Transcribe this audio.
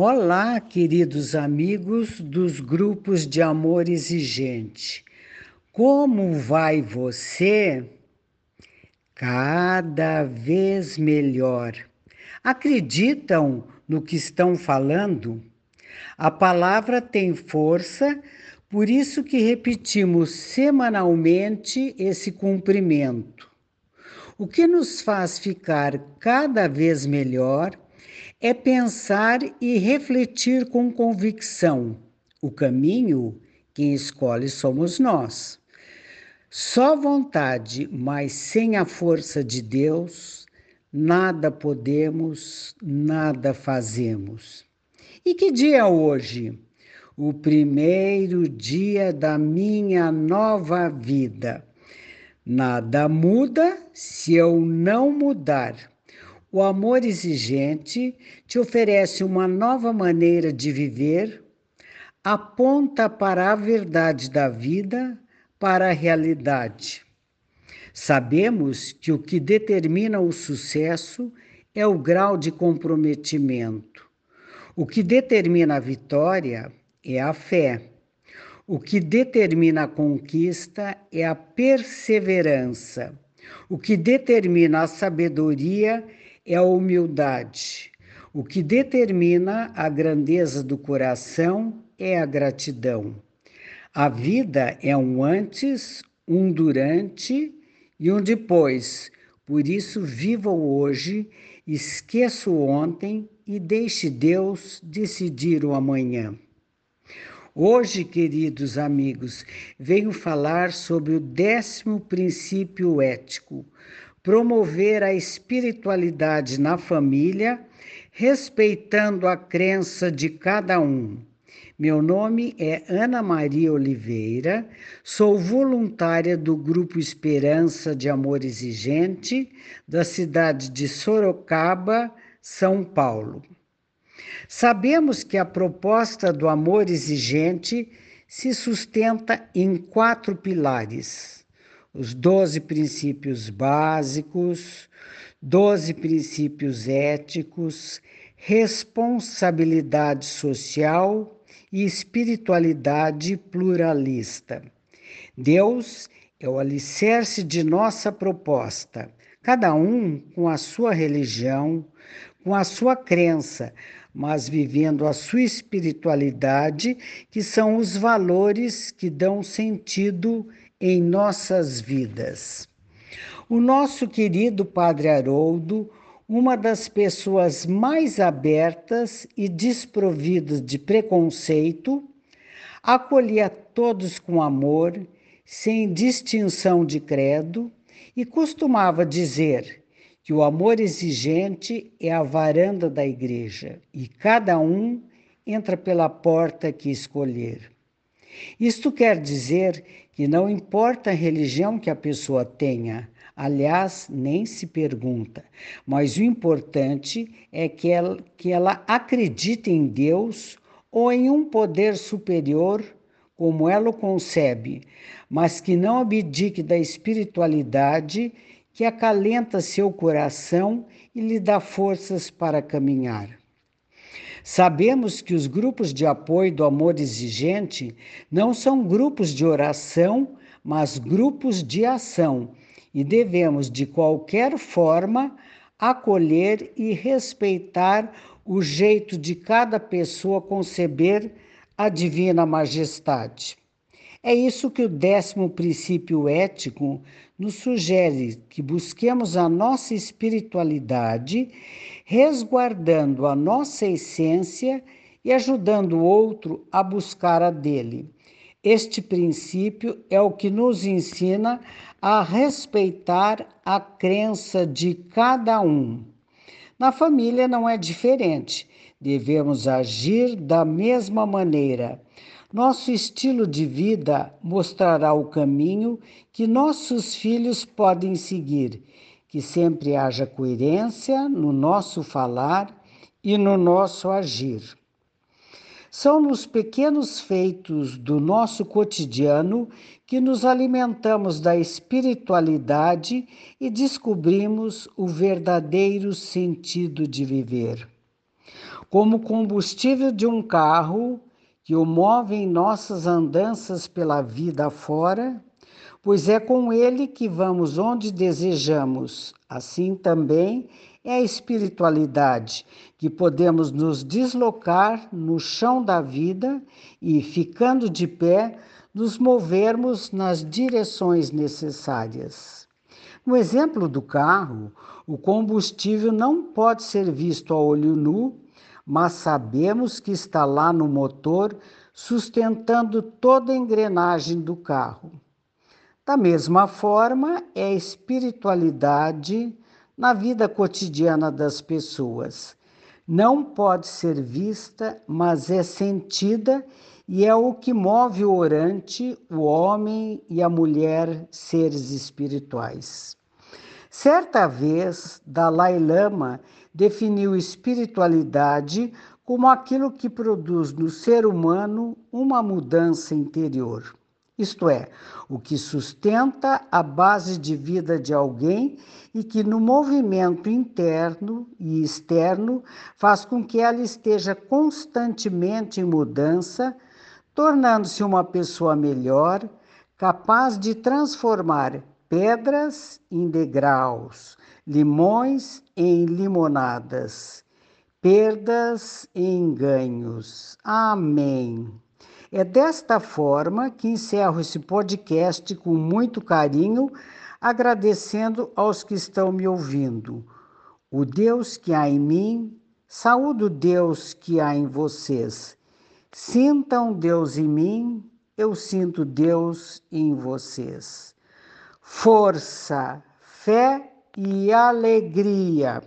Olá, queridos amigos dos grupos de amor exigente. Como vai você? Cada vez melhor. Acreditam no que estão falando? A palavra tem força, por isso que repetimos semanalmente esse cumprimento. O que nos faz ficar cada vez melhor é pensar e refletir com convicção. O caminho, quem escolhe somos nós. Só vontade, mas sem a força de Deus, nada podemos, nada fazemos. E que dia é hoje? O primeiro dia da minha nova vida. Nada muda se eu não mudar. O amor exigente te oferece uma nova maneira de viver, aponta para a verdade da vida, para a realidade. Sabemos que o que determina o sucesso é o grau de comprometimento. O que determina a vitória é a fé. O que determina a conquista é a perseverança. O que determina a sabedoria é a humildade. O que determina a grandeza do coração é a gratidão. A vida é um antes, um durante e um depois. Por isso, viva o hoje, esqueça o ontem e deixe Deus decidir o amanhã. Hoje, queridos amigos, venho falar sobre o décimo princípio ético, promover a espiritualidade na família, respeitando a crença de cada um. Meu nome é Ana Maria Oliveira, sou voluntária do Grupo Esperança de Amor Exigente, da cidade de Sorocaba, São Paulo. Sabemos que a proposta do amor exigente se sustenta em quatro pilares os doze princípios básicos, doze princípios éticos, responsabilidade social e espiritualidade pluralista. Deus é o alicerce de nossa proposta, cada um com a sua religião, com a sua crença, mas vivendo a sua espiritualidade, que são os valores que dão sentido em nossas vidas. O nosso querido Padre Haroldo, uma das pessoas mais abertas e desprovidas de preconceito, acolhia todos com amor, sem distinção de credo, e costumava dizer que o amor exigente é a varanda da igreja e cada um entra pela porta que escolher. Isto quer dizer que não importa a religião que a pessoa tenha, aliás, nem se pergunta, mas o importante é que ela, que ela acredite em Deus ou em um poder superior, como ela o concebe, mas que não abdique da espiritualidade que acalenta seu coração e lhe dá forças para caminhar. Sabemos que os grupos de apoio do amor exigente não são grupos de oração, mas grupos de ação, e devemos, de qualquer forma, acolher e respeitar o jeito de cada pessoa conceber a divina majestade. É isso que o décimo princípio ético nos sugere que busquemos a nossa espiritualidade, resguardando a nossa essência e ajudando o outro a buscar a dele. Este princípio é o que nos ensina a respeitar a crença de cada um. Na família não é diferente, devemos agir da mesma maneira nosso estilo de vida mostrará o caminho que nossos filhos podem seguir, que sempre haja coerência no nosso falar e no nosso agir. São nos pequenos feitos do nosso cotidiano que nos alimentamos da espiritualidade e descobrimos o verdadeiro sentido de viver. como combustível de um carro que o move em nossas andanças pela vida fora, pois é com ele que vamos onde desejamos. Assim também é a espiritualidade, que podemos nos deslocar no chão da vida e, ficando de pé, nos movermos nas direções necessárias. No exemplo do carro, o combustível não pode ser visto a olho nu, mas sabemos que está lá no motor, sustentando toda a engrenagem do carro. Da mesma forma, é a espiritualidade na vida cotidiana das pessoas. Não pode ser vista, mas é sentida e é o que move o orante, o homem e a mulher, seres espirituais. Certa vez, Dalai Lama definiu espiritualidade como aquilo que produz no ser humano uma mudança interior isto é, o que sustenta a base de vida de alguém e que no movimento interno e externo faz com que ela esteja constantemente em mudança, tornando-se uma pessoa melhor, capaz de transformar pedras em degraus, limões em limonadas, perdas em ganhos. Amém. É desta forma que encerro esse podcast com muito carinho, agradecendo aos que estão me ouvindo. O Deus que há em mim, saúdo o Deus que há em vocês. Sintam Deus em mim, eu sinto Deus em vocês. Força, fé e alegria.